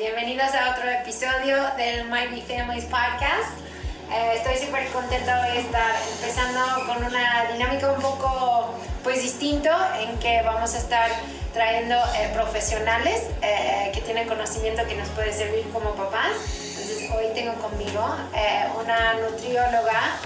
bienvenidos a otro episodio del Mighty Families Podcast. Eh, estoy súper contenta de estar empezando con una dinámica un poco pues distinto en que vamos a estar trayendo eh, profesionales eh, que tienen conocimiento que nos puede servir como papás. Entonces hoy tengo conmigo una nutrióloga,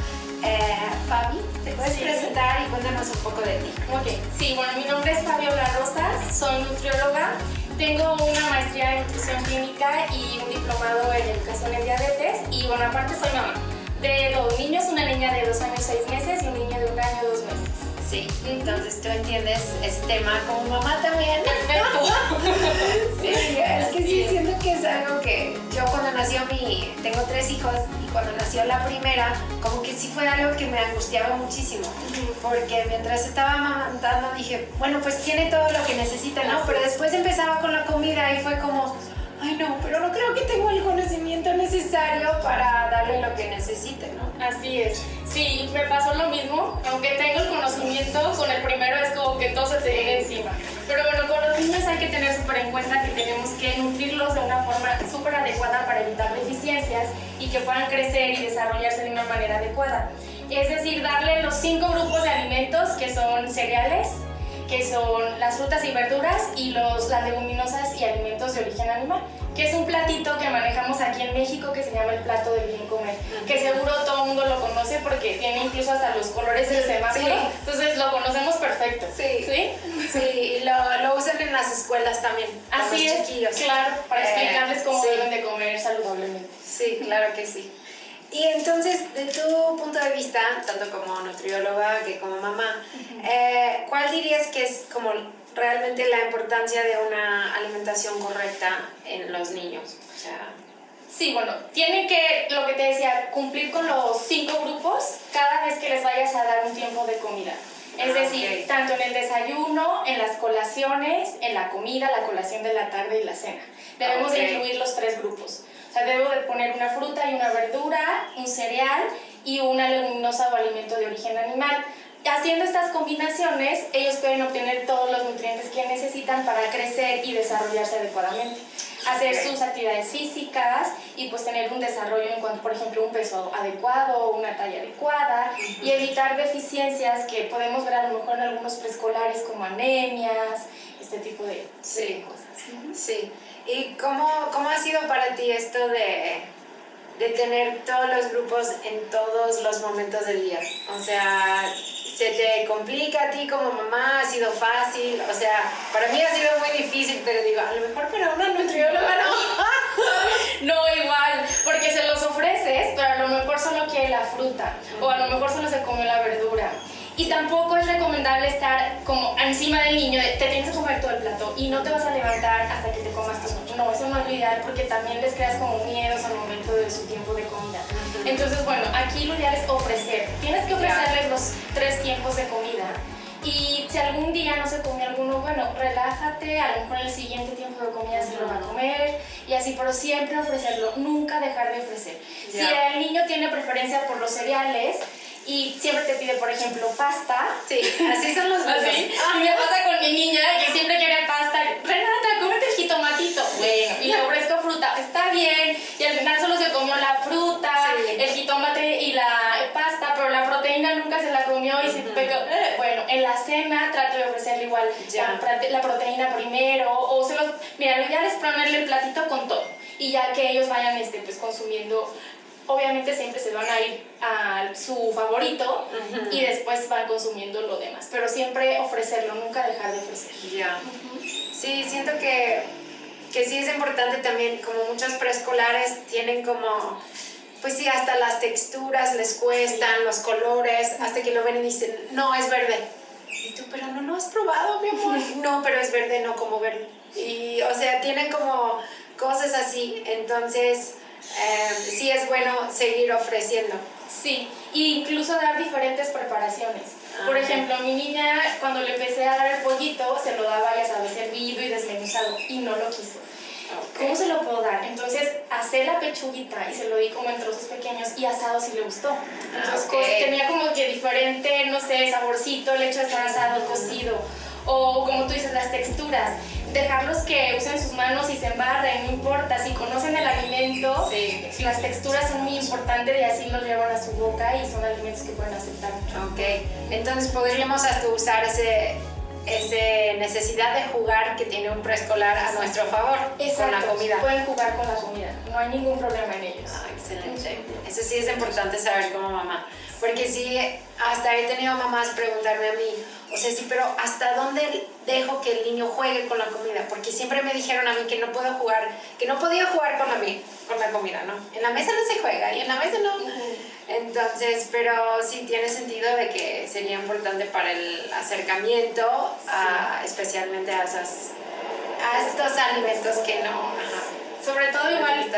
Fabi. ¿Te puedes presentar y cuéntanos un poco de ti? Ok, sí, bueno, mi nombre es Fabiola Rosas, soy nutrióloga. Tengo una maestría en nutrición clínica y un diplomado en educación en diabetes y bueno, aparte soy mamá de dos niños, una niña de dos años, seis meses y un niño de un año, dos meses. Sí, entonces tú entiendes ese tema como mamá también. sí, es que sí, siento que es algo que yo cuando nació mi, tengo tres hijos y cuando nació la primera, como que sí fue algo que me angustiaba muchísimo, porque mientras estaba amamantando dije, bueno, pues tiene todo lo que necesita, ¿no? Pero después empezaba con la comida y fue como, ay no, pero no creo que tengo el conocimiento necesario para darle lo que necesite, ¿no? Así es. Sí, me pasó lo mismo, aunque tengo el conocimiento, con el primero es como que todo se te viene encima. Pero bueno, con los niños hay que tener súper en cuenta que tenemos que nutrirlos de una forma súper adecuada para evitar deficiencias y que puedan crecer y desarrollarse de una manera adecuada. Es decir, darle los cinco grupos de alimentos que son cereales, que son las frutas y verduras y los, las leguminosas y alimentos de origen animal, que es un platito que manejamos aquí en México que se llama el plato del bien comer, que seguro todo el mundo lo conoce porque tiene incluso hasta los colores del semáforo, entonces lo conocemos perfecto. Sí, sí, sí lo, lo, usan en las escuelas también. Así es, claro, para eh, explicarles cómo deben de comer saludablemente. Sí, claro que sí. Y entonces, de tu punto de vista, tanto como nutrióloga que como mamá, eh, ¿cuál dirías que es como realmente la importancia de una alimentación correcta en los niños? O sea, Sí, bueno, tienen que, lo que te decía, cumplir con los cinco grupos cada vez que les vayas a dar un tiempo de comida. Es ah, decir, tanto en el desayuno, en las colaciones, en la comida, la colación de la tarde y la cena. Debemos incluir los tres grupos sea, debo de poner una fruta y una verdura, un cereal y una leguminosa o alimento de origen animal. Haciendo estas combinaciones, ellos pueden obtener todos los nutrientes que necesitan para crecer y desarrollarse adecuadamente. Hacer sus actividades físicas y pues tener un desarrollo en cuanto, por ejemplo, un peso adecuado, una talla adecuada y evitar deficiencias que podemos ver a lo mejor en algunos preescolares como anemias, este tipo de, sí. cosas. Sí. ¿Y cómo, cómo ha sido para ti esto de, de tener todos los grupos en todos los momentos del día? O sea, ¿se te complica a ti como mamá? ¿Ha sido fácil? O sea, para mí ha sido muy difícil, pero digo, a lo mejor para una nutrióloga no. no, igual, porque se los ofreces, pero a lo mejor solo quiere la fruta, o a lo mejor solo se come la verdura. Y tampoco es recomendable estar como encima del niño, te tienes que comer todo el plato y no te vas a levantar hasta que te comas todo. No, eso no es lo ideal porque también les creas como miedos al momento de su tiempo de comida. Entonces, bueno, aquí lo ideal es ofrecer. Tienes que ofrecerles los tres tiempos de comida. Y si algún día no se come alguno, bueno, relájate, a lo mejor en el siguiente tiempo de comida se lo va a comer y así, pero siempre ofrecerlo, nunca dejar de ofrecer. Si el niño tiene preferencia por los cereales, y siempre te pide, por ejemplo, pasta. Sí, así son los niños. ¿Así? A mí me pasa con mi niña que siempre quiere pasta. Renata, cómete el jitomatito. Bueno, y le ofrezco fruta. Está bien. Y al final solo se comió la fruta, el jitomate y la pasta, pero la proteína nunca se la comió y se pegó. Eh, bueno, en la cena trato de ofrecerle igual la, proteína primero. O se los. Mira, lo ideal es ponerle el platito con todo. Y ya que ellos vayan este, pues, consumiendo obviamente siempre se van a ir a su favorito y después van consumiendo lo demás, pero siempre ofrecerlo, nunca dejar de ofrecer. Ya. Sí, siento que, que sí es importante también, como muchos preescolares tienen como, pues sí, hasta las texturas les cuestan, los colores, hasta que lo ven y dicen, no, es verde. Y tú, pero no lo has probado, mi amor. no, pero es verde, no como verde. Y, o sea, tienen como cosas así, entonces Em, sí es bueno seguir ofreciendo. Sí, e incluso dar diferentes preparaciones. Ah, Por ejemplo, mi niña, cuando le empecé a dar el pollito, se lo daba, ya sabes, hervido y desmenuzado, y no lo quiso. ¿Cómo se lo puedo dar? Entonces, hacé la pechuguita y se lo di como en trozos pequeños y asado sí le gustó. Entonces, ah, tenía como que diferente, no sé, saborcito, el hecho de estar asado, cocido. O como tú dices, las texturas dejarlos que usen sus manos y se embarren, no importa, si conocen el alimento, las texturas son muy importantes y así los llevan a su boca y son alimentos que pueden aceptar. Ok, entonces podríamos hasta usar ese ese necesidad de jugar que tiene un preescolar a nuestro favor con la comida. Pueden jugar con la comida, no hay ningún problema en ellos. Ah, excelente. Eso sí es importante saber como mamá. Porque sí, hasta he tenido mamás preguntarme a mí, o sea, sí, pero ¿hasta dónde dejo que el niño juegue con la comida? Porque siempre me dijeron a mí que no puedo jugar, que no podía jugar con la, con la comida, ¿no? En la mesa no se juega y en la mesa no. Entonces, pero sí tiene sentido de que sería importante para el acercamiento, especialmente a, esas, a estos alimentos que no... Sobre todo igual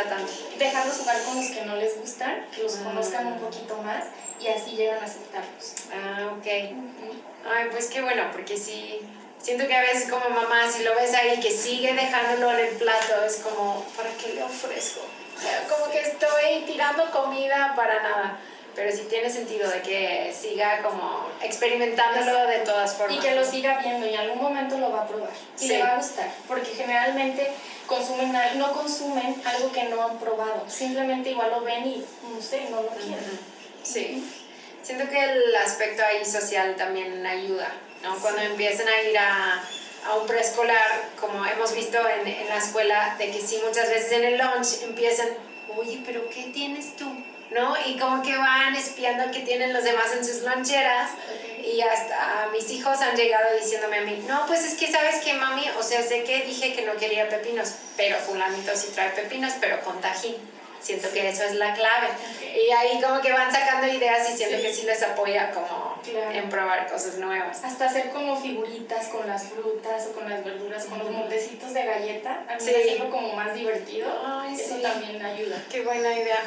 dejarlos jugar con los que no les gustan, que los conozcan un poquito más y así llegan a aceptarlos. Ah, ok. Ay, pues qué bueno, porque sí, siento que a veces como mamá, si lo ves ahí que sigue dejándolo en el plato, es como, ¿para qué le ofrezco? Como que estoy tirando comida para nada. Pero sí tiene sentido de que siga como experimentándolo de todas formas. Y que lo siga viendo y en algún momento lo va a probar. Y le va a gustar. Porque generalmente consumen, no consumen algo que no han probado. Simplemente igual lo ven y no sé, no lo quieren. Sí. Siento que el aspecto ahí social también ayuda, ¿no? Cuando empiezan a ir a, a un preescolar, como hemos visto en, en, la escuela, de que sí, muchas veces en el lunch empiezan, oye, pero ¿qué tienes tú? ¿No? Y como que van espiando qué tienen los demás en sus loncheras. Y hasta mis hijos han llegado diciéndome a mí, no, pues es que sabes que mami, o sea, sé que dije que no quería pepinos, pero fulanito sí trae pepinos, pero con tajín. Siento que eso es la clave. Y ahí como que van sacando ideas y siento que sí les apoya como en probar cosas nuevas. Hasta hacer como figuritas con las frutas o con las verduras, con los moldecitos de galleta. A mí sí. como más divertido. eso también ayuda. Qué buena idea.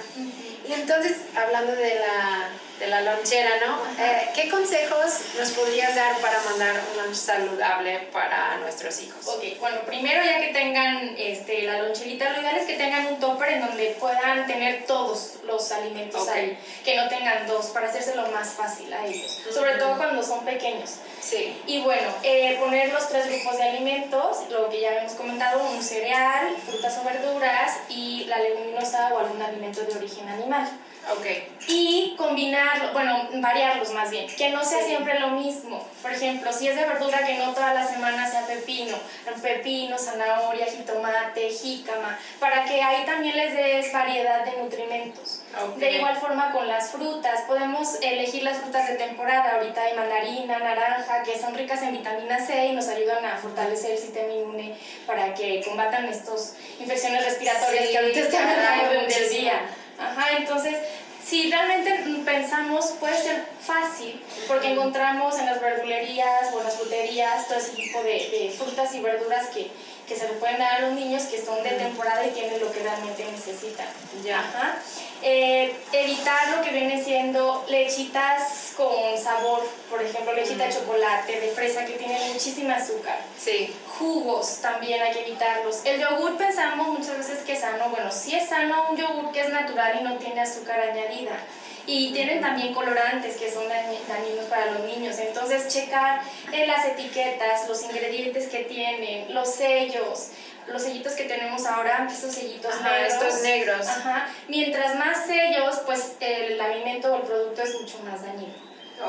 Y entonces, hablando de la, de la lonchera, ¿no? Eh, ¿Qué consejos nos podrías dar para mandar un lunch saludable para nuestros hijos? Ok, bueno, primero ya que tengan este, la loncherita, lo ideal es que tengan un topper en donde puedan tener todos los alimentos ahí, que no tengan dos, para hacérselo más fácil a ellos, sobre todo cuando son pequeños. Sí. Y bueno, eh, poner los tres grupos de alimentos, lo que ya hemos comentado, un cereal, frutas o verduras y la leguminosa o algún alimento de origen animal. Ok. Y combinar, bueno, variarlos más bien, que no sea siempre lo mismo. Por ejemplo, si es de verdura, que no toda la semana sea pepino, pepino, zanahoria, jitomate, jícama, para que ahí también les des variedad de nutrimentos. De igual forma con las frutas, podemos elegir las frutas de temporada, ahorita hay mandarina, naranja, que son ricas en vitamina C y nos ayudan a fortalecer el sistema inmune para que combatan estas infecciones respiratorias que ahorita están en del día. Ajá, entonces, si realmente pensamos, puede ser fácil, porque encontramos en las verdulerías o en las fruterías todo ese tipo de, de frutas y verduras que, que se le pueden dar a los niños que son de temporada y tienen lo que realmente necesitan. Ya. Ajá. Eh, evitar lo que viene siendo lechitas con sabor, por ejemplo, lechita de chocolate, de fresa que tiene muchísima azúcar. Sí. Jugos también hay que evitarlos. El yogur pensamos muchas veces que es sano. Bueno, sí es sano un yogur que es natural y no tiene azúcar añadida. Y tienen también colorantes que son dañinos para los niños. Entonces, checar en las etiquetas, los ingredientes que tienen, los sellos los sellitos que tenemos ahora, estos sellitos negros. Estos negros. Ajá. Mientras más sellos, pues el alimento o el producto es mucho más dañino.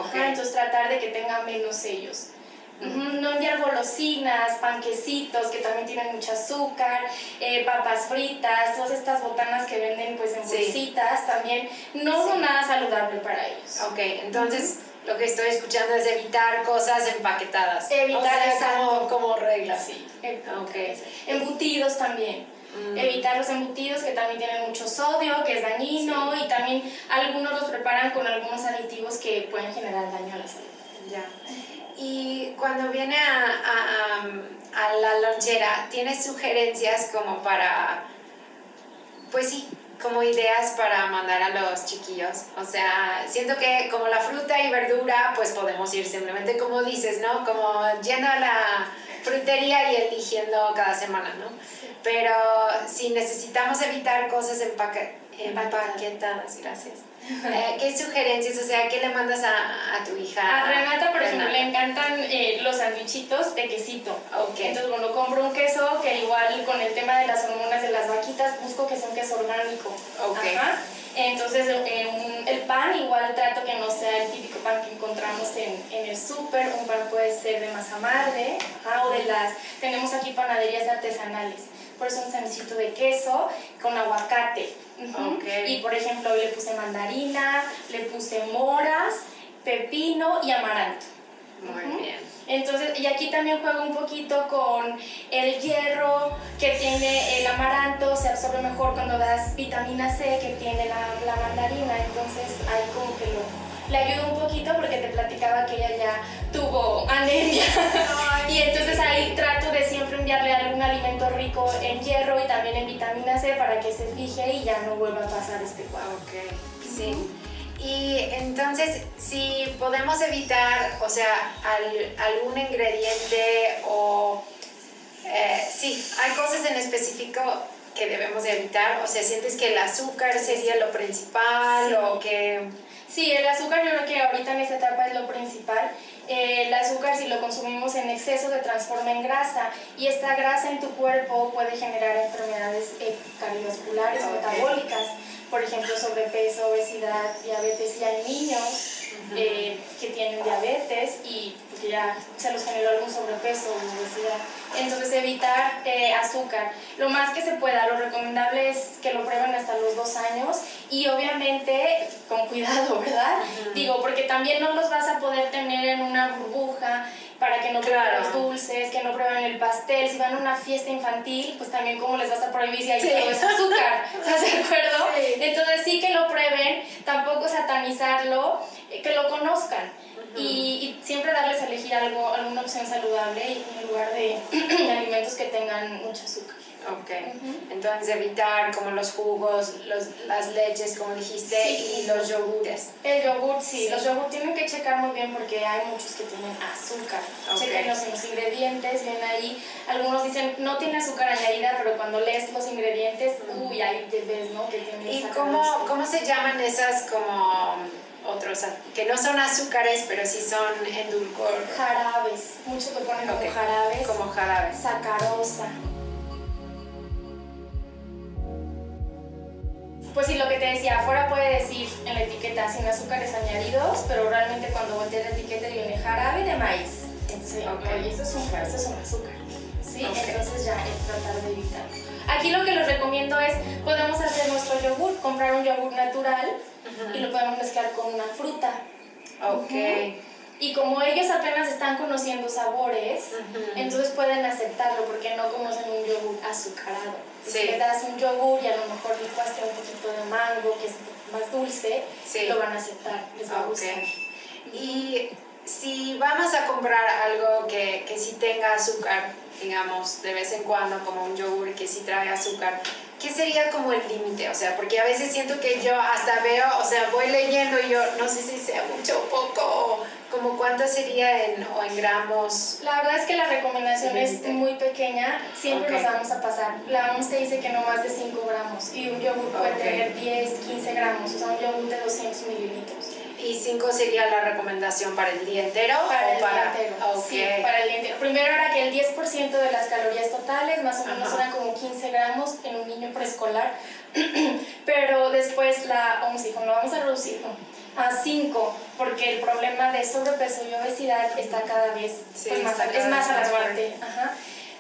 Okay. Entonces tratar de que tenga menos sellos. No enviar golosinas, panquecitos que también tienen mucho azúcar, eh, papas fritas, todas estas botanas que venden pues en bolsitas también no son nada saludable para ellos. Ok, entonces lo que estoy escuchando es evitar cosas empaquetadas. Evitar o sea, como, como regla. Sí. Okay. Embutidos también. Mm. Evitar los embutidos que también tienen mucho sodio, que es dañino, y también algunos los preparan con algunos aditivos que pueden generar daño a la salud. Ya. Y cuando viene a, a, a la lonchera, ¿tienes sugerencias como para, pues sí, como ideas para mandar a los chiquillos. O sea, siento que como la fruta y verdura, pues podemos ir simplemente como dices, ¿no? Como yendo a la frutería y eligiendo cada semana, ¿no? Pero si necesitamos evitar cosas Empaquetadas, gracias. Eh, ¿Qué sugerencias? O sea, ¿qué le mandas a, a tu hija? A Renata, por ejemplo, le encantan eh, los sandwichitos de quesito. Okay. Entonces, bueno, compro un queso que igual con el tema de las hormonas de las vaquitas, busco que sea un queso orgánico. Okay. Ajá. Entonces, eh, el pan igual trato que no sea el típico pan que encontramos en, en el súper. Un pan puede ser de masa madre ajá, o de las... Tenemos aquí panaderías artesanales. Por eso un sandwichito de queso con aguacate. Okay. Y por ejemplo, le puse mandarina, le puse moras, pepino y amaranto. Muy bien. Entonces, y aquí también juego un poquito con el hierro que tiene el amaranto, se absorbe mejor cuando das vitamina C que tiene la, la mandarina, entonces ahí como que lo, le ayudo un poquito porque te platicaba que ella ya tuvo anemia y entonces ahí trato de siempre enviarle algún alimento rico en hierro y también en vitamina C para que se fije y ya no vuelva a pasar este cuadro. Ok, sí. Y entonces, si podemos evitar, o sea, al- algún ingrediente o... eh, sí, hay cosas en específico que debemos de evitar. O sea, ¿sientes que el azúcar sería lo principal Sí. o que... Sí, el azúcar yo creo que ahorita en esta etapa es lo principal. Eh, el azúcar si lo consumimos en exceso se transforma en grasa y esta grasa en tu cuerpo puede generar enfermedades eh, cardiovasculares, metabólicas, por ejemplo sobrepeso, obesidad, diabetes y hay niños eh, que tienen diabetes y que ya se los generó algún sobrepeso o obesidad. Entonces evitar eh, azúcar, lo más que se pueda, lo recomendable es que lo prueben hasta los dos años y obviamente con cuidado, ¿verdad? Digo, porque también no los vas a poder tener en una burbuja para que no prueben Claro. los dulces, que no prueben el pastel, si van a una fiesta infantil, pues también cómo les vas a prohibir si ahí Sí. todo es azúcar, ¿estás de acuerdo? Sí. Entonces sí que lo prueben, tampoco satanizarlo, eh, que lo conozcan. Y, y siempre darles a elegir algo, alguna opción saludable en lugar de alimentos que tengan mucho azúcar. Ok. Ujú. Entonces, evitar como los jugos, los, las leches, como dijiste, Sí. y los yogures. El yogur, sí, Sí. los yogur tienen que checar muy bien porque hay muchos que tienen azúcar. Ok. Chequenlos en los ingredientes, ven ahí. Algunos dicen no tiene azúcar añadida, pero cuando lees los ingredientes, uy, ahí te ves, ¿no? Que tiene ¿Y cómo, cómo se llaman esas como otros, que no son azúcares, pero sí son endulcor? Jarabes, muchos lo ponen Ok. como jarabes. Como jarabes. Sacarosa. Pues sí, lo que te decía, afuera puede decir en la etiqueta sin azúcares añadidos, pero realmente cuando volteas la etiqueta viene jarabe de maíz. Entonces, Ok. oye, esto es un, esto es un azúcar. ¿Sí? Ok. Entonces ya es tratar de evitar. Aquí lo que les recomiendo es, podemos hacer nuestro yogur, comprar un yogur natural y lo podemos mezclar con una fruta. Ok. Y como ellos apenas están conociendo sabores, entonces pueden aceptarlo porque no conocen un yogur azucarado. Sí. Si les das un yogur y a lo mejor licuaste un poquito de mango, que es más dulce, Sí. lo van a aceptar, les va a Ok. gustar. Y si vamos a comprar algo que, que sí tenga azúcar, digamos, de vez en cuando, como un yogur que sí trae azúcar, ¿qué sería como el límite? O sea, porque a veces siento que yo hasta veo, o sea, voy leyendo y yo no sé si sea mucho o poco, o como cuánto sería en, o en gramos. La verdad es que la recomendación es muy pequeña, siempre Ok. nos vamos a pasar. La OMS te dice que no más de 5 gramos y un yogur puede Ok. tener 10, 15 gramos, o sea, un yogur de 200 mililitros. ¿Y 5 sería la recomendación para el día entero? Para el para... día entero. Ok. Sí, para el día entero. Primero era que el 10% de las calorías totales, más o menos Ajá. eran como 15 gramos en un niño preescolar. Pero después la OMS dijo, no vamos a reducirlo a 5, porque el problema de sobrepeso y obesidad está cada vez Sí, pues, más, es más alarmante.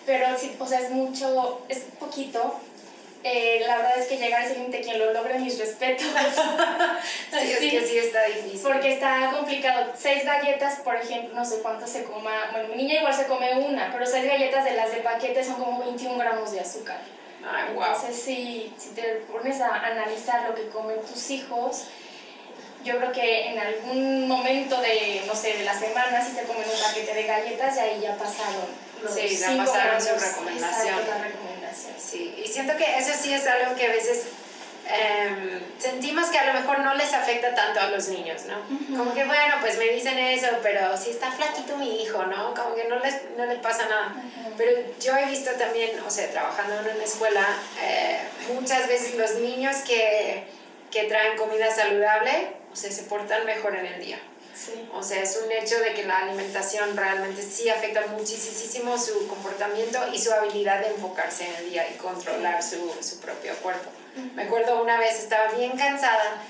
Pero sí, o sea, es mucho, es poquito. Eh, la verdad es que llegar a límite, quien lo logre, mis respetos. Sí, es que sí está difícil. Porque está complicado. Seis galletas, por ejemplo, no sé cuántas se coma. Bueno, mi niña igual se come una, pero seis galletas de las de paquete son como 21 gramos de azúcar. Ay, wow. Entonces, si, si te pones a analizar lo que comen tus hijos, yo creo que en algún momento de, no sé, de la semana, si se comen un paquete de galletas, ya ahí ya pasaron los Sí, ya pasaron su recomendación. Exacto, Sí, y siento que eso sí es algo que a veces em, sentimos que a lo mejor no les afecta tanto a los niños, ¿no? Como que, bueno, pues me dicen eso, pero si está flaquito mi hijo, ¿no? Como que no les, no les pasa nada. Pero yo he visto también, o sea, trabajando en una escuela, eh, muchas veces los niños que, que traen comida saludable, o sea, se portan mejor en el día. O sea, es un hecho de que la alimentación realmente sí afecta muchísimo su comportamiento y su habilidad de enfocarse en el día y controlar su, su propio cuerpo. Me acuerdo una vez estaba bien cansada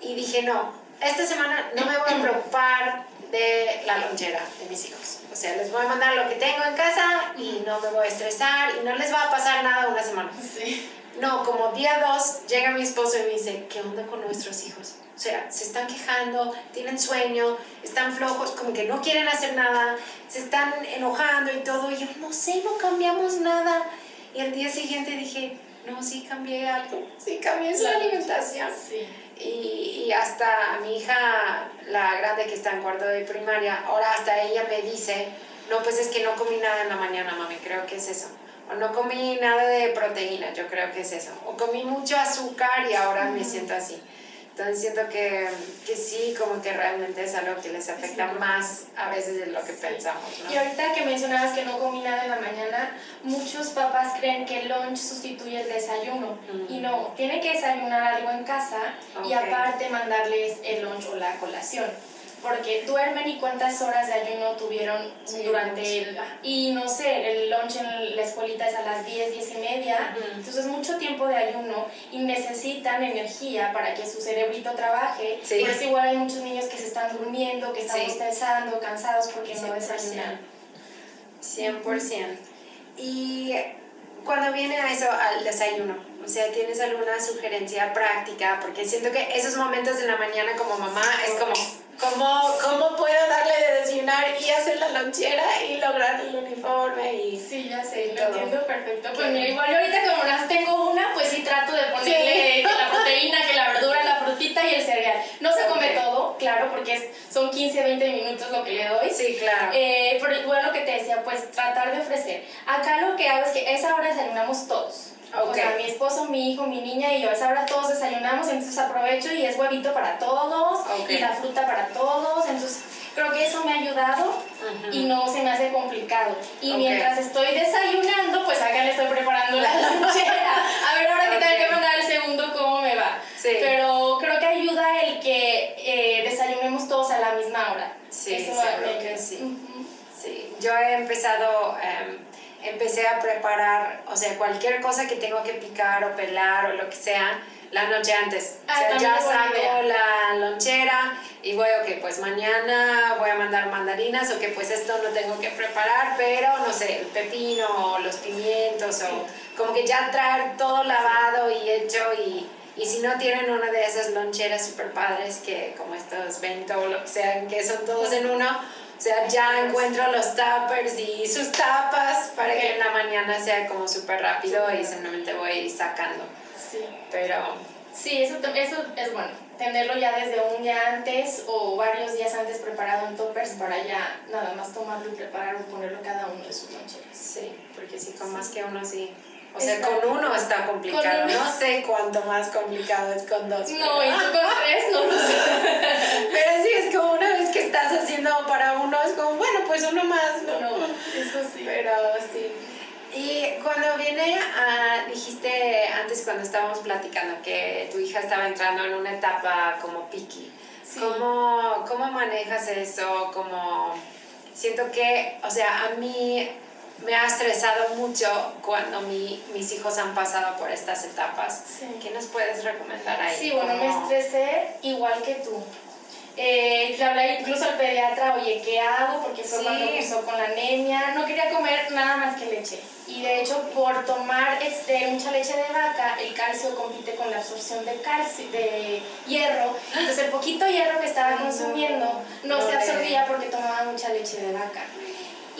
y dije, no, esta semana no me voy a preocupar de la lonchera de mis hijos. O sea, les voy a mandar lo que tengo en casa y no me voy a estresar y no les va a pasar nada una semana. Sí. No, como día dos llega mi esposo y me dice, ¿qué onda con nuestros hijos? O sea, se están quejando, tienen sueño, están flojos, como que no quieren hacer nada, se están enojando y todo. Y yo, no sé, no cambiamos nada. Y al día siguiente dije, no, sí cambié algo, sí cambié su alimentación. Sí. Y, y, hasta mi hija, la grande que está en cuarto de primaria, ahora hasta ella me dice, no, pues es que no comí nada en la mañana, mami, creo que es eso. O no comí nada de proteína, yo creo que es eso. O comí mucho azúcar y ahora me siento así. Entonces siento que, que, sí, como que realmente es algo que les afecta más a veces de lo que pensamos. ¿no? Y ahorita que mencionabas que no comí nada en la mañana, muchos papás creen que el lunch sustituye el desayuno. Y no, tiene que desayunar algo en casa y aparte mandarles el lunch o la colación porque duermen y cuántas horas de ayuno tuvieron durante el... Y no sé, el lunch en la escuelita es a las 10, 10 y media, entonces mucho tiempo de ayuno y necesitan energía para que su cerebrito trabaje. Sí. Por eso igual hay muchos niños que se están durmiendo, que están estresando, cansados porque no desayunan. 100%. Y cuando viene a eso, al desayuno, o sea, ¿tienes alguna sugerencia práctica? Porque siento que esos momentos de la mañana como mamá es como ¿Cómo, ¿Cómo puedo darle de desayunar y hacer la lonchera y lograr el uniforme? Y, sí, ya sé, lo entiendo perfecto. Pues mira, igual yo ahorita como las tengo una, pues sí trato de ponerle la proteína, que la verdura, la frutita y el cereal. No se come todo, claro, porque es, son 15, 20 minutos lo que le doy. Sí, claro. Eh, pero igual lo que te decía, pues tratar de ofrecer. Acá lo que hago es que a esa hora desayunamos todos. Esposo, mi hijo, mi niña y yo. A esa hora todos desayunamos, entonces aprovecho y es huevito para todos y la fruta para todos. Entonces creo que eso me ha ayudado y no se me hace complicado. Y mientras estoy desayunando, pues acá le estoy preparando la lonchera. A ver ahora que tengo que mandar el segundo, cómo me va. Sí. Pero creo que ayuda el que eh, desayunemos todos a la misma hora. Sí, eso creo que sí. Sí, yo he empezado... Em, empecé a preparar, o sea, cualquier cosa que tengo que picar o pelar o lo que sea, la noche antes. o sea, ah, ya saco la lonchera y voy, ok, pues mañana voy a mandar mandarinas o que pues esto no tengo que preparar, pero no sé, el pepino o los pimientos o como que ya traer todo lavado y hecho y, y si no tienen una de esas loncheras super padres que como estos bento o lo que sean, que son todos en uno, o sea, ya encuentro los tuppers y sus tapas para que en la mañana sea como súper rápido y simplemente voy sacando. Sí. Pero... Sí, eso, eso es bueno. Tenerlo ya desde un día antes o varios días antes preparado en toppers para ya nada más tomarlo y prepararlo, ponerlo cada uno de sus loncheras. Sí, porque si con más que uno sí o sea, con uno está complicado. No sé cuánto más complicado es con dos. No, y tú con tres no lo sé. pero sí, es como una vez que estás haciendo para uno, es como, bueno, pues uno más. No, no eso sí. Pero sí. Y cuando viene a, dijiste antes cuando estábamos platicando que tu hija estaba entrando en una etapa como picky. ¿Cómo, ¿Cómo manejas eso? Como, siento que, o sea, a mí me ha estresado mucho cuando mi, mis hijos han pasado por estas etapas. ¿Qué nos puedes recomendar ahí? Sí, bueno, me estresé igual que tú. Eh, le hablé incluso al pediatra, oye, ¿qué hago? Porque fue cuando empezó con la anemia. No quería comer nada más que leche. Y de hecho, por tomar este, mucha leche de vaca, el calcio compite con la absorción de, calcio, de hierro. Entonces, el poquito hierro que estaba consumiendo no se absorbía porque tomaba mucha leche de vaca.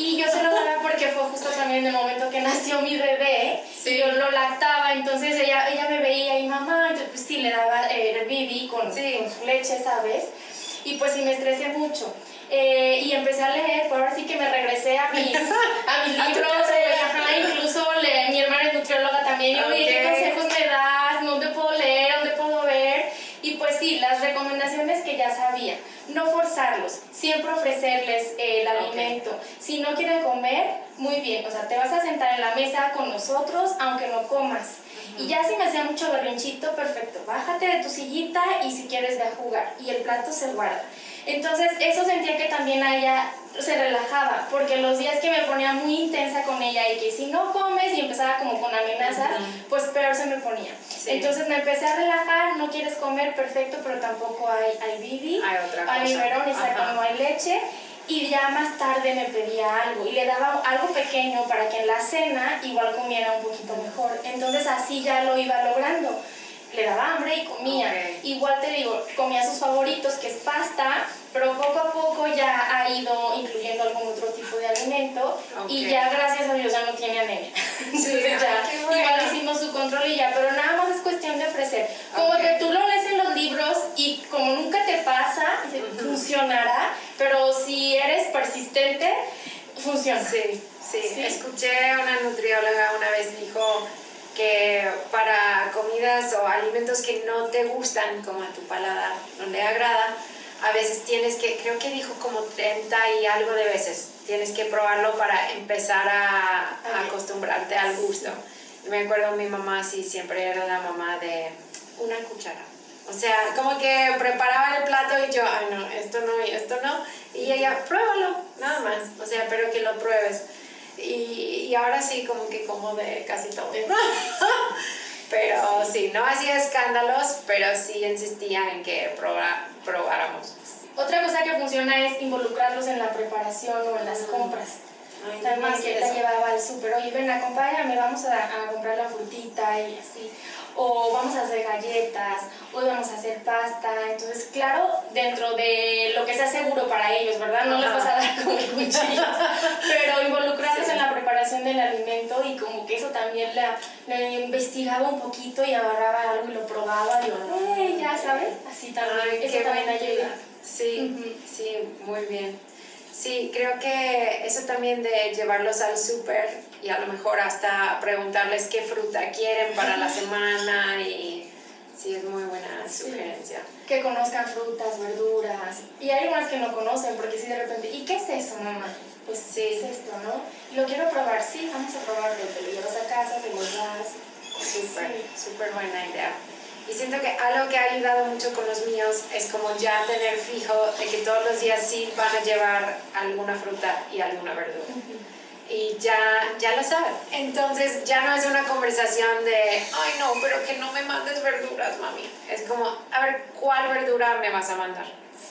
Y yo se lo daba porque fue justo también el momento que nació mi bebé. Yo lo lactaba, entonces ella, ella me veía y mamá, entonces pues sí le daba eh, el bibi con, con, su leche, ¿sabes? Y pues sí me estresé mucho. Eh, y empecé a leer, por ahora sí que me regresé a mis, a mis libros, incluso le, mi hermana es nutrióloga también, y oye, ¿qué consejos me recomendaciones que ya sabía. No forzarlos, siempre ofrecerles el alimento. Si no quieren comer, muy bien, o sea, te vas a sentar en la mesa con nosotros aunque no comas. Y ya si me hacía mucho berrinchito, perfecto, bájate de tu sillita y si quieres ve a jugar. Y el plato se guarda. Entonces, eso sentía que también a se relajaba, porque los días que me ponía muy intensa con ella y que si no comes y empezaba como con amenazas, pues peor se me ponía. Entonces me empecé a relajar, no quieres comer, perfecto, pero tampoco hay, hay bibi, hay, otra hay biberón, exacto, no hay leche. Y ya más tarde me pedía algo y le daba algo pequeño para que en la cena igual comiera un poquito mejor. Entonces así ya lo iba logrando le daba hambre y comía. Igual te digo, comía sus favoritos, que es pasta, pero poco a poco ya ha ido incluyendo algún otro tipo de alimento y ya gracias a Dios ya no tiene anemia. Entonces ya igual hicimos su control y ya, pero nada más es cuestión de ofrecer. Como que tú lo lees en los libros y como nunca te pasa, funcionará, pero si eres persistente, funciona. Sí, sí, sí. Escuché a una nutrióloga una vez dijo que para comidas o alimentos que no te gustan, como a tu paladar no le agrada, a veces tienes que, creo que dijo como 30 y algo de veces, tienes que probarlo para empezar a, acostumbrarte al gusto. Me acuerdo mi mamá, sí, siempre era la mamá de una cuchara. O sea, como que preparaba el plato y yo, ay no, esto no y esto no. Y ella, pruébalo, nada más. O sea, pero que lo pruebes. Y, y ahora sí, como que como de casi todo. pero sí, no hacía escándalos, pero sí insistía en que probar, probáramos. Otra cosa que funciona es involucrarlos en la preparación o en las compras. También que la llevaba al súper, oye, ven, acompáñame, vamos a, a comprar la frutita y así. O vamos a hacer galletas, hoy vamos a hacer pasta. Entonces, claro, dentro de lo que sea seguro para ellos, ¿verdad? No les vas a dar con cuchillos, pero involucrarlos en la preparación del alimento y como que eso también le, investigaba un poquito y agarraba algo y lo probaba y lo, eh, ya sabes, así también, eso también ayuda. Sí, sí, muy bien. Sí, creo que eso también de llevarlos al súper y a lo mejor hasta preguntarles qué fruta quieren para la semana y sí, es muy buena sugerencia. Que conozcan frutas, verduras y hay unas que no conocen porque si de repente, ¿y qué es eso, mamá? Pues sí. es esto, ¿no? Lo quiero probar, sí, vamos a probarlo, te lo llevas a casa, te lo das. Súper, súper buena idea. Y siento que algo que ha ayudado mucho con los míos es como ya tener fijo de que todos los días sí van a llevar alguna fruta y alguna verdura. Y ya, ya lo saben. Entonces ya no es una conversación de, ay no, pero que no me mandes verduras, mami. Es como, a ver, ¿cuál verdura me vas a mandar?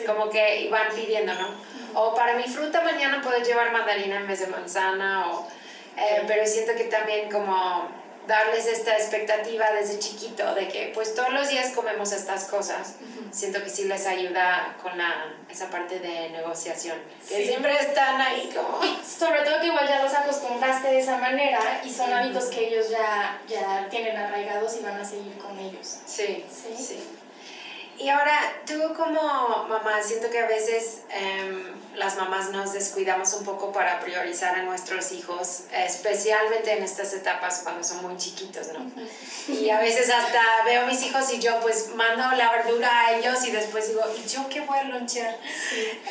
Como que van pidiendo, ¿no? O para mi fruta mañana puedes llevar mandarina en vez de manzana, o, eh, pero siento que también como darles esta expectativa desde chiquito de que pues todos los días comemos estas cosas. Siento que sí les ayuda con la, esa parte de negociación, que siempre están ahí como... Sobre todo que igual ya los acostumbraste de esa manera y son hábitos que ellos ya, ya tienen arraigados y van a seguir con ellos. Sí, sí. sí. Y ahora, tú como mamá, siento que a veces em, las mamás nos descuidamos un poco para priorizar a nuestros hijos, especialmente en estas etapas cuando son muy chiquitos, ¿no? Y a veces hasta veo a mis hijos y yo pues mando la verdura a ellos y después digo, ¿y yo qué voy a lonchear?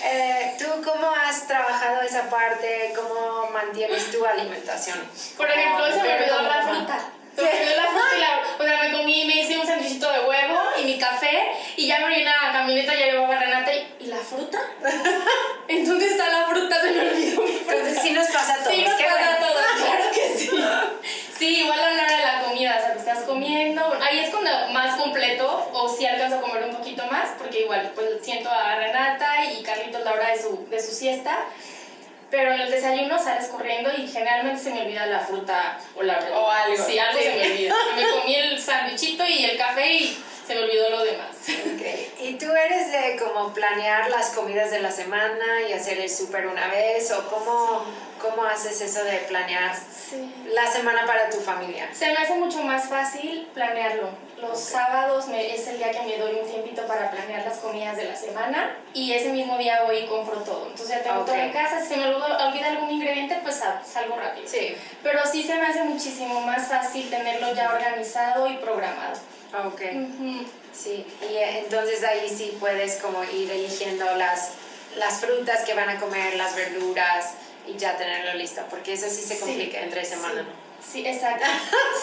Eh, ¿Tú cómo has trabajado esa parte? ¿Cómo mantienes tu alimentación? Por ejemplo, se me olvidó la fruta. Se me olvidó la fruta y la, o sea, me comí, me hice un huevo y ya me orí la camioneta, ya llevaba Renata y, ¿y la fruta? ¿En dónde está la fruta? Se me olvidó mi fruta. Entonces sí nos pasa a todos. Sí nos pasa a todos, claro que sí. Sí, igual a la hora de la comida, o sea, que estás comiendo, ahí es cuando más completo, o si alcanzo a comer un poquito más, porque igual pues siento a Renata y Carlitos la hora de su, de su siesta, pero en el desayuno sales corriendo y generalmente se me olvida la fruta o la O algo. Sí, algo se me olvida. Me comí el sándwichito y el café y se me olvidó lo demás. Okay. ¿Y tú eres de como planear las comidas de la semana y hacer el súper una vez? ¿O cómo, cómo haces eso de planear la semana para tu familia? Se me hace mucho más fácil planearlo. Los sábados me, es el día que me doy un tiempito para planear las comidas de la semana y ese mismo día voy y compro todo. Entonces ya tengo todo en casa. Si se me olvida algún ingrediente, pues salgo rápido. Sí. Pero sí se me hace muchísimo más fácil tenerlo ya organizado y programado. Ok. Sí, y eh, entonces ahí sí puedes como ir eligiendo las, las frutas que van a comer, las verduras y ya tenerlo listo, porque eso sí se complica entre semana, Sí, exacto.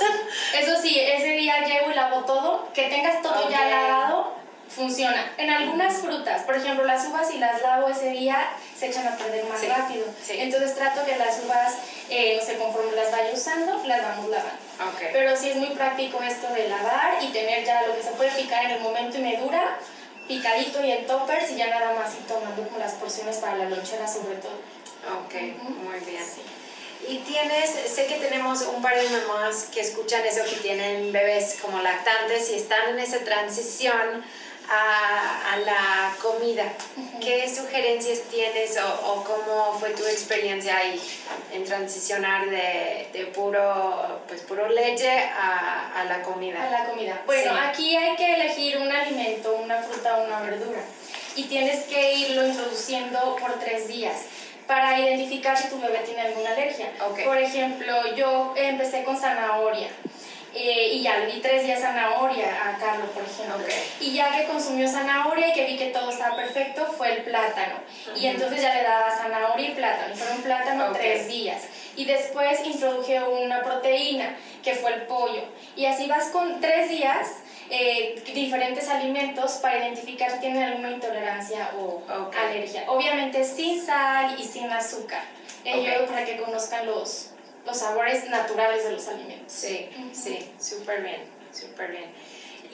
Eso sí, ese día llego y lavo todo, que tengas todo ya lavado, funciona. En algunas frutas, por ejemplo, las uvas si las lavo ese día se echan a perder más rápido. Entonces trato que las uvas, eh, no sé, conforme las vaya usando, las vamos lavando. Okay. Pero sí es muy práctico esto de lavar y tener ya lo que se puede picar en el momento y me dura, picadito y en toppers y ya nada más y tomando con las porciones para la lonchera sobre todo. Ok, muy bien. Y tienes, sé que tenemos un par de mamás que escuchan eso, que tienen bebés como lactantes y están en esa transición a, a la comida. ¿Qué sugerencias tienes o, o, cómo fue tu experiencia ahí en transicionar de, de, puro, pues, puro leche a, a, la comida? A la comida. Bueno, aquí hay que elegir un alimento, una fruta o una verdura y tienes que irlo introduciendo por tres días para identificar si tu bebé tiene alguna alergia. Por ejemplo, yo empecé con zanahoria. Eh, y ya le di tres días zanahoria a Carlos, por ejemplo. Y ya que consumió zanahoria y que vi que todo estaba perfecto, fue el plátano. Y entonces ya le daba zanahoria y plátano. Y fueron plátano tres días. Y después introduje una proteína, que fue el pollo. Y así vas con tres días eh, diferentes alimentos para identificar si tienen alguna intolerancia o alergia. Obviamente sin sal y sin azúcar. Ello para que conozcan los, los sabores naturales de los alimentos. Sí, sí, súper bien, súper bien.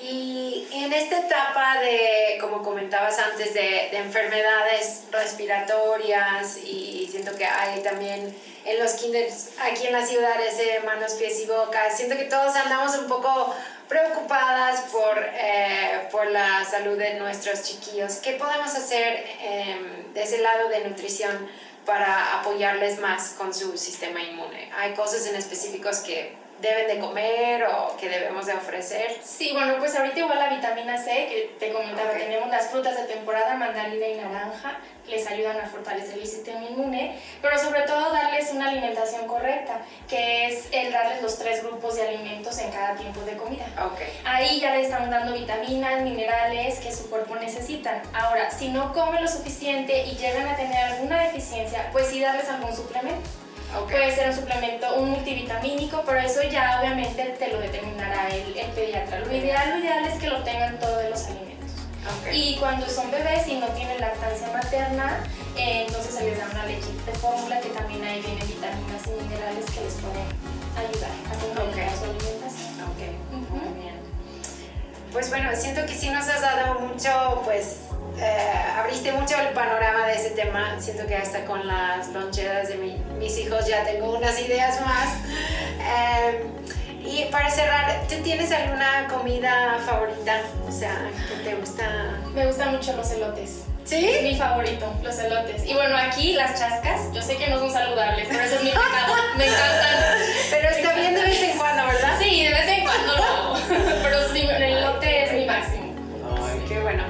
Y en esta etapa de, como comentabas antes, de, de, enfermedades respiratorias y siento que hay también en los kinders aquí en la ciudad ese manos, pies y boca, siento que todos andamos un poco preocupadas por, eh, por la salud de nuestros chiquillos. ¿Qué podemos hacer eh, de ese lado de nutrición para apoyarles más con su sistema inmune? ¿Hay cosas en específicos que deben de comer o que debemos de ofrecer? Sí, bueno, pues ahorita igual la vitamina C, que te comentaba, tenemos las frutas de temporada, mandarina y naranja, les ayudan a fortalecer el sistema inmune, pero sobre todo darles una alimentación correcta, que es el darles los tres grupos de alimentos en cada tiempo de comida. Okay. Ahí ya les estamos dando vitaminas, minerales que su cuerpo necesitan. Ahora, si no comen lo suficiente y llegan a tener alguna deficiencia, pues sí darles algún suplemento. Puede ser un suplemento, un multivitamínico, pero eso ya obviamente te lo determinará el, el pediatra. Lo ideal, lo ideal es que lo tengan todos los alimentos. Y cuando son bebés y no tienen lactancia materna, eh, entonces se les da una leche de fórmula que también ahí vienen vitaminas y minerales que les pueden ayudar a complementar su alimentación. muy bien. Pues bueno, siento que sí nos has dado mucho, pues eh, abriste mucho el panorama de ese tema. Siento que hasta con las loncheras de mis hijos ya tengo unas ideas más. Eh, y para cerrar, ¿tú tienes alguna comida favorita? O sea, que te gusta. Me gustan mucho los elotes. ¿Sí? Es mi favorito, los elotes. Y bueno, aquí las chascas, yo sé que no son saludables, pero eso es mi pecado. Me encantan. Pero está bien de vez en cuando, ¿verdad? Sí, de vez en cuando lo hago. Pero sí, el elote es mi máximo. Ay, qué bueno.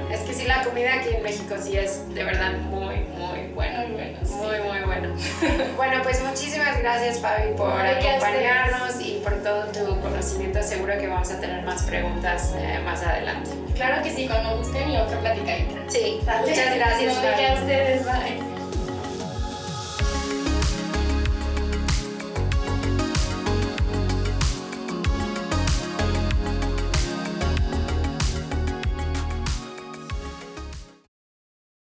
La comida aquí en México sí es de verdad muy, muy buena. Muy buena. Muy, muy bueno. bueno, pues muchísimas gracias, Fabi, por acompañarnos y por todo tu conocimiento. Seguro que vamos a tener más preguntas eh, más adelante. Claro que sí, cuando gusten y otra platicadita. Sí, muchas gracias. No, a ustedes, bye.